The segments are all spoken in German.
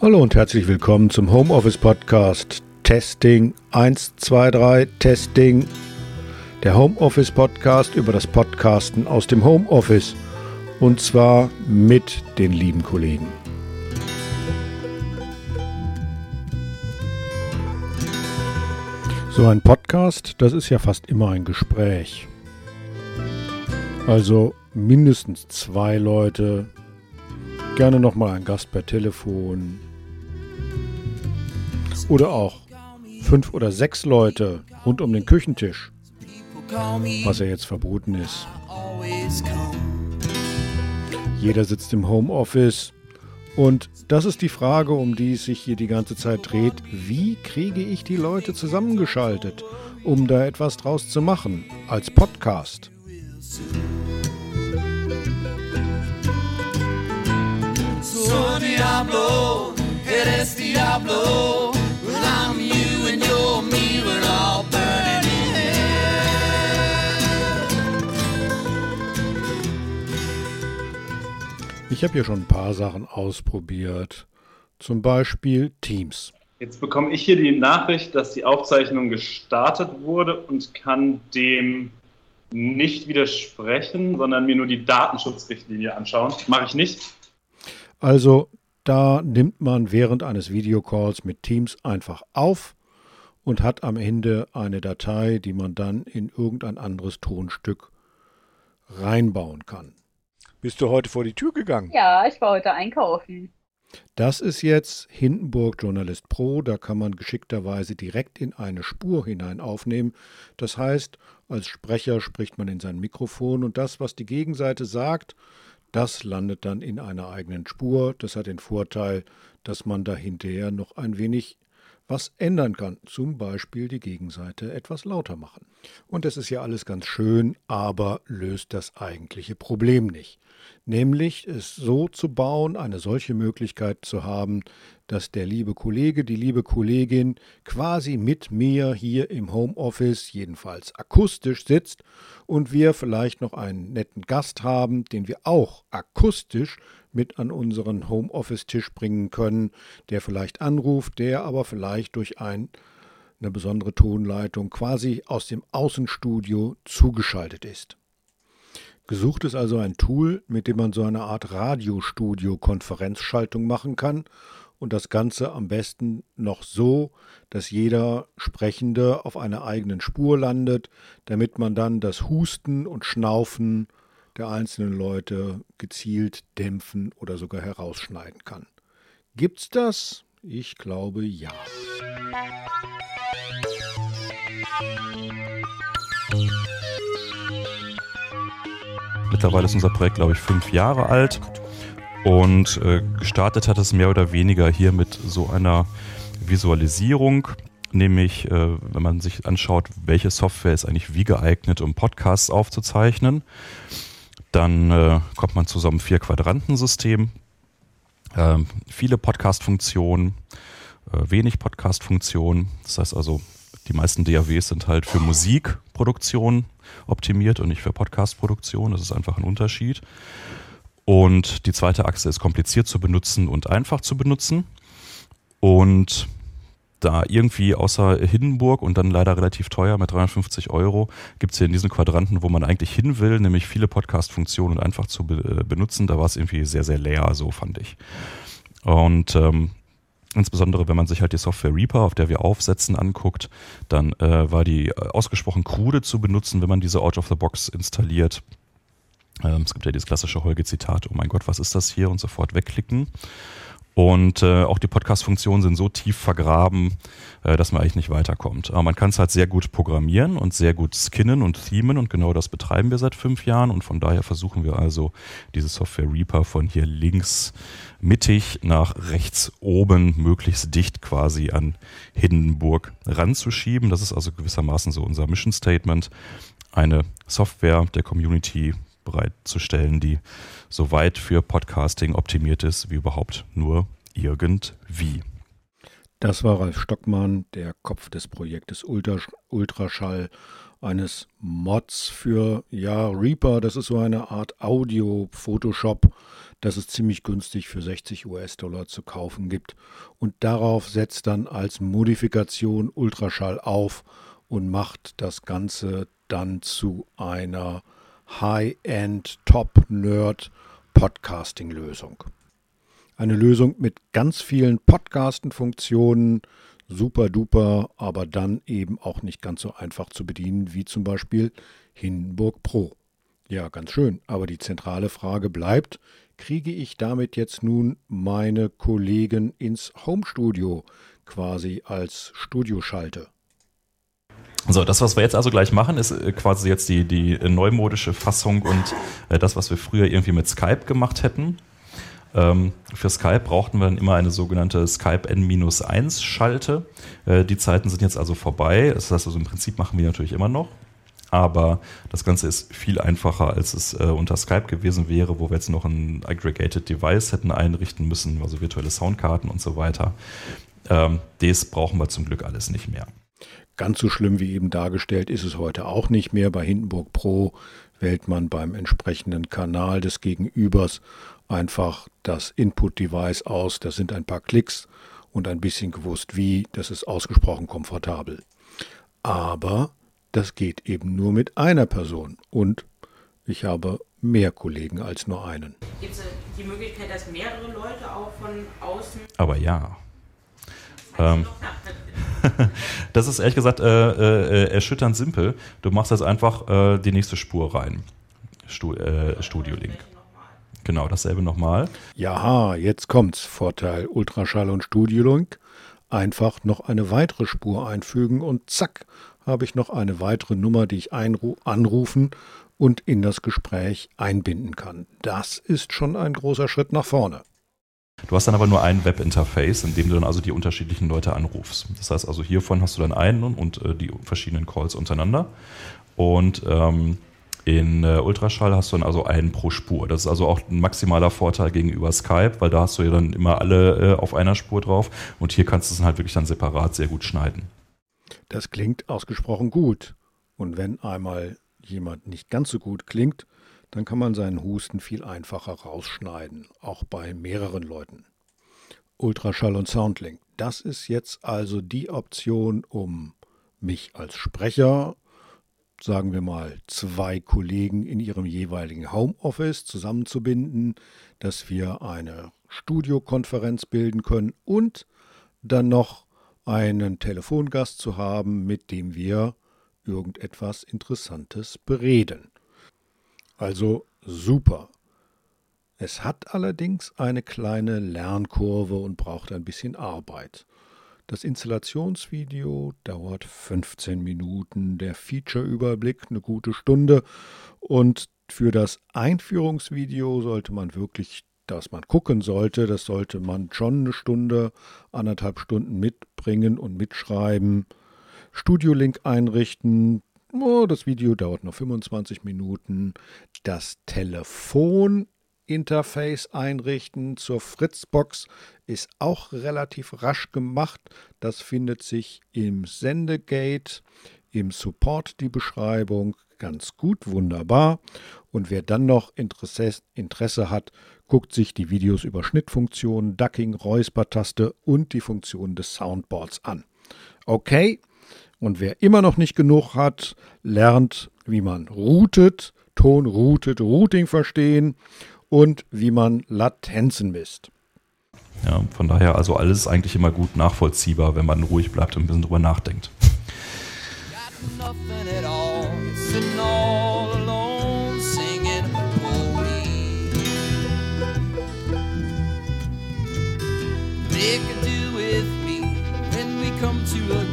Hallo und herzlich willkommen zum Homeoffice Podcast. Testing 1, 2, 3, Testing. Der Homeoffice Podcast über das Podcasten aus dem Homeoffice. Und zwar mit den lieben Kollegen. So ein Podcast, das ist ja fast immer ein Gespräch. Also mindestens zwei Leute, gerne nochmal ein Gast per Telefon. Oder auch fünf oder sechs Leute rund um den Küchentisch, was ja jetzt verboten ist. Jeder sitzt im Homeoffice und das ist die Frage, um die es sich hier die ganze Zeit dreht. Wie kriege ich die Leute zusammengeschaltet, um da etwas draus zu machen, als Podcast? So Diablo, eres Diablo, well I'm you and you're me, we're all burning in hell. Ich habe hier schon ein paar Sachen ausprobiert, zum Beispiel Teams. Jetzt bekomme ich hier die Nachricht, dass die Aufzeichnung gestartet wurde und kann dem nicht widersprechen, sondern mir nur die Datenschutzrichtlinie anschauen. Mache ich nicht. Also da nimmt man während eines Videocalls mit Teams einfach auf und hat am Ende eine Datei, die man dann in irgendein anderes Tonstück reinbauen kann. Bist du heute vor die Tür gegangen? Ja, ich war heute einkaufen. Das ist jetzt Hindenburg Journalist Pro. Da kann man geschickterweise direkt in eine Spur hinein aufnehmen. Das heißt, als Sprecher spricht man in sein Mikrofon und das, was die Gegenseite sagt, das landet dann in einer eigenen Spur. Das hat den Vorteil, dass man da hinterher noch ein wenig was ändern kann. Zum Beispiel die Gegenseite etwas lauter machen. Und das ist ja alles ganz schön, aber löst das eigentliche Problem nicht nämlich es so zu bauen, eine solche Möglichkeit zu haben, dass der liebe Kollege, die liebe Kollegin quasi mit mir hier im Homeoffice, jedenfalls akustisch sitzt und wir vielleicht noch einen netten Gast haben, den wir auch akustisch mit an unseren Homeoffice-Tisch bringen können, der vielleicht anruft, der aber vielleicht durch ein, eine besondere Tonleitung quasi aus dem Außenstudio zugeschaltet ist. Gesucht ist also ein Tool, mit dem man so eine Art Radiostudio-Konferenzschaltung machen kann und das Ganze am besten noch so, dass jeder Sprechende auf einer eigenen Spur landet, damit man dann das Husten und Schnaufen der einzelnen Leute gezielt dämpfen oder sogar herausschneiden kann. Gibt's das? Ich glaube ja. Mittlerweile ist unser Projekt, glaube ich, fünf Jahre alt. Und äh, gestartet hat es mehr oder weniger hier mit so einer Visualisierung, nämlich äh, wenn man sich anschaut, welche Software ist eigentlich wie geeignet, um Podcasts aufzuzeichnen, dann äh, kommt man zu so einem Vier-Quadranten-System. Ähm, viele Podcast-Funktionen, äh, wenig Podcast-Funktionen. Das heißt also, die meisten DAWs sind halt für Musikproduktion optimiert und nicht für Podcast-Produktion. Das ist einfach ein Unterschied. Und die zweite Achse ist kompliziert zu benutzen und einfach zu benutzen. Und da irgendwie außer Hindenburg und dann leider relativ teuer mit 350 Euro gibt es hier in diesen Quadranten, wo man eigentlich hin will, nämlich viele Podcast-Funktionen einfach zu be benutzen. Da war es irgendwie sehr, sehr leer, so fand ich. Und ähm, Insbesondere wenn man sich halt die Software Reaper, auf der wir aufsetzen, anguckt, dann äh, war die äh, ausgesprochen krude zu benutzen, wenn man diese Out of the Box installiert. Ähm, es gibt ja dieses klassische Holge-Zitat, oh mein Gott, was ist das hier? Und sofort wegklicken. Und äh, auch die Podcast-Funktionen sind so tief vergraben, äh, dass man eigentlich nicht weiterkommt. Aber man kann es halt sehr gut programmieren und sehr gut skinnen und themen und genau das betreiben wir seit fünf Jahren. Und von daher versuchen wir also diese Software Reaper von hier links mittig nach rechts oben möglichst dicht quasi an Hindenburg ranzuschieben. Das ist also gewissermaßen so unser Mission Statement, eine Software der Community bereitzustellen, die so weit für Podcasting optimiert ist wie überhaupt nur irgendwie. Das war Ralf Stockmann, der Kopf des Projektes Ultraschall eines Mods für ja Reaper. Das ist so eine Art Audio-Photoshop, das es ziemlich günstig für 60 US-Dollar zu kaufen gibt. Und darauf setzt dann als Modifikation Ultraschall auf und macht das Ganze dann zu einer High-End Top-Nerd Podcasting-Lösung. Eine Lösung mit ganz vielen Podcasten-Funktionen, super duper, aber dann eben auch nicht ganz so einfach zu bedienen wie zum Beispiel Hindenburg Pro. Ja, ganz schön, aber die zentrale Frage bleibt, kriege ich damit jetzt nun meine Kollegen ins Homestudio quasi als Studioschalte? So, das, was wir jetzt also gleich machen, ist äh, quasi jetzt die, die neumodische Fassung und äh, das, was wir früher irgendwie mit Skype gemacht hätten. Ähm, für Skype brauchten wir dann immer eine sogenannte Skype N-1-Schalte. Äh, die Zeiten sind jetzt also vorbei. Das heißt also im Prinzip machen wir natürlich immer noch. Aber das Ganze ist viel einfacher, als es äh, unter Skype gewesen wäre, wo wir jetzt noch ein Aggregated Device hätten einrichten müssen, also virtuelle Soundkarten und so weiter. Ähm, das brauchen wir zum Glück alles nicht mehr. Ganz so schlimm wie eben dargestellt ist es heute auch nicht mehr. Bei Hindenburg Pro wählt man beim entsprechenden Kanal des Gegenübers einfach das Input-Device aus. Das sind ein paar Klicks und ein bisschen gewusst wie. Das ist ausgesprochen komfortabel. Aber das geht eben nur mit einer Person und ich habe mehr Kollegen als nur einen. Gibt es die Möglichkeit, dass mehrere Leute auch von außen. Aber ja. Ähm, das ist ehrlich gesagt äh, äh, erschütternd simpel. Du machst jetzt einfach äh, die nächste Spur rein. Stu äh, Studio Link. Genau, dasselbe nochmal. Ja, jetzt kommt's. Vorteil Ultraschall und Studiolink. Einfach noch eine weitere Spur einfügen und zack, habe ich noch eine weitere Nummer, die ich anrufen und in das Gespräch einbinden kann. Das ist schon ein großer Schritt nach vorne. Du hast dann aber nur ein Webinterface, in dem du dann also die unterschiedlichen Leute anrufst. Das heißt also, hiervon hast du dann einen und äh, die verschiedenen Calls untereinander. Und ähm, in äh, Ultraschall hast du dann also einen pro Spur. Das ist also auch ein maximaler Vorteil gegenüber Skype, weil da hast du ja dann immer alle äh, auf einer Spur drauf und hier kannst du es halt wirklich dann separat sehr gut schneiden. Das klingt ausgesprochen gut. Und wenn einmal jemand nicht ganz so gut klingt, dann kann man seinen Husten viel einfacher rausschneiden, auch bei mehreren Leuten. Ultraschall und Soundlink. Das ist jetzt also die Option, um mich als Sprecher sagen wir mal, zwei Kollegen in ihrem jeweiligen Homeoffice zusammenzubinden, dass wir eine Studiokonferenz bilden können und dann noch einen Telefongast zu haben, mit dem wir irgendetwas Interessantes bereden. Also super. Es hat allerdings eine kleine Lernkurve und braucht ein bisschen Arbeit. Das Installationsvideo dauert 15 Minuten, der Feature-Überblick eine gute Stunde und für das Einführungsvideo sollte man wirklich, dass man gucken sollte, das sollte man schon eine Stunde, anderthalb Stunden mitbringen und mitschreiben. Studio-Link einrichten, oh, das Video dauert noch 25 Minuten. Das Telefon Interface einrichten zur Fritzbox ist auch relativ rasch gemacht. Das findet sich im Sendegate, im Support die Beschreibung ganz gut, wunderbar. Und wer dann noch Interesse, Interesse hat, guckt sich die Videos über Schnittfunktionen, Ducking, Räuspertaste und die Funktionen des Soundboards an. Okay, und wer immer noch nicht genug hat, lernt, wie man routet, Ton routet, Routing verstehen und wie man Latenzen misst. Ja, von daher also alles eigentlich immer gut nachvollziehbar, wenn man ruhig bleibt und ein bisschen drüber nachdenkt. A with me, we come to agree.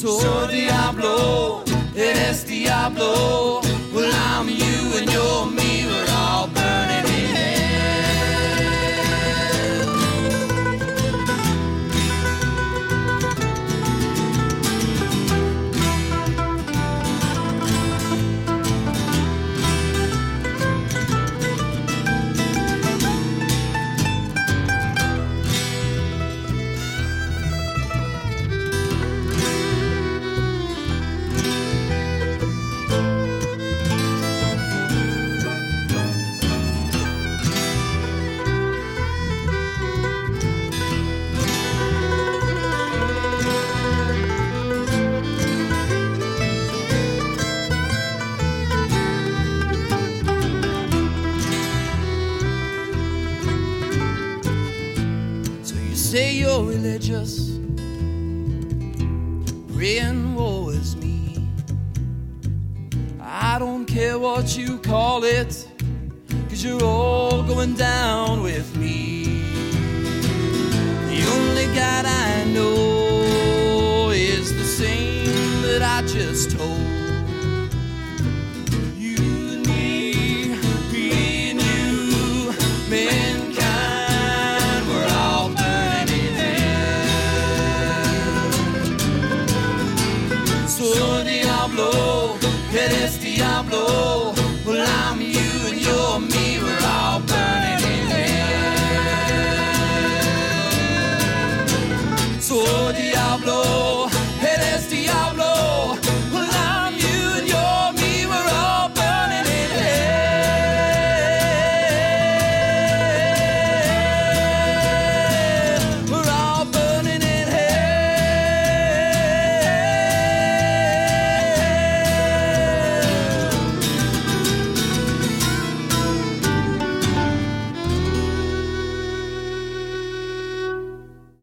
So Diablo, eres Diablo. religious, praying woe is me. I don't care what you call it, cause you're all going down with me. The only God I know. eres diablo.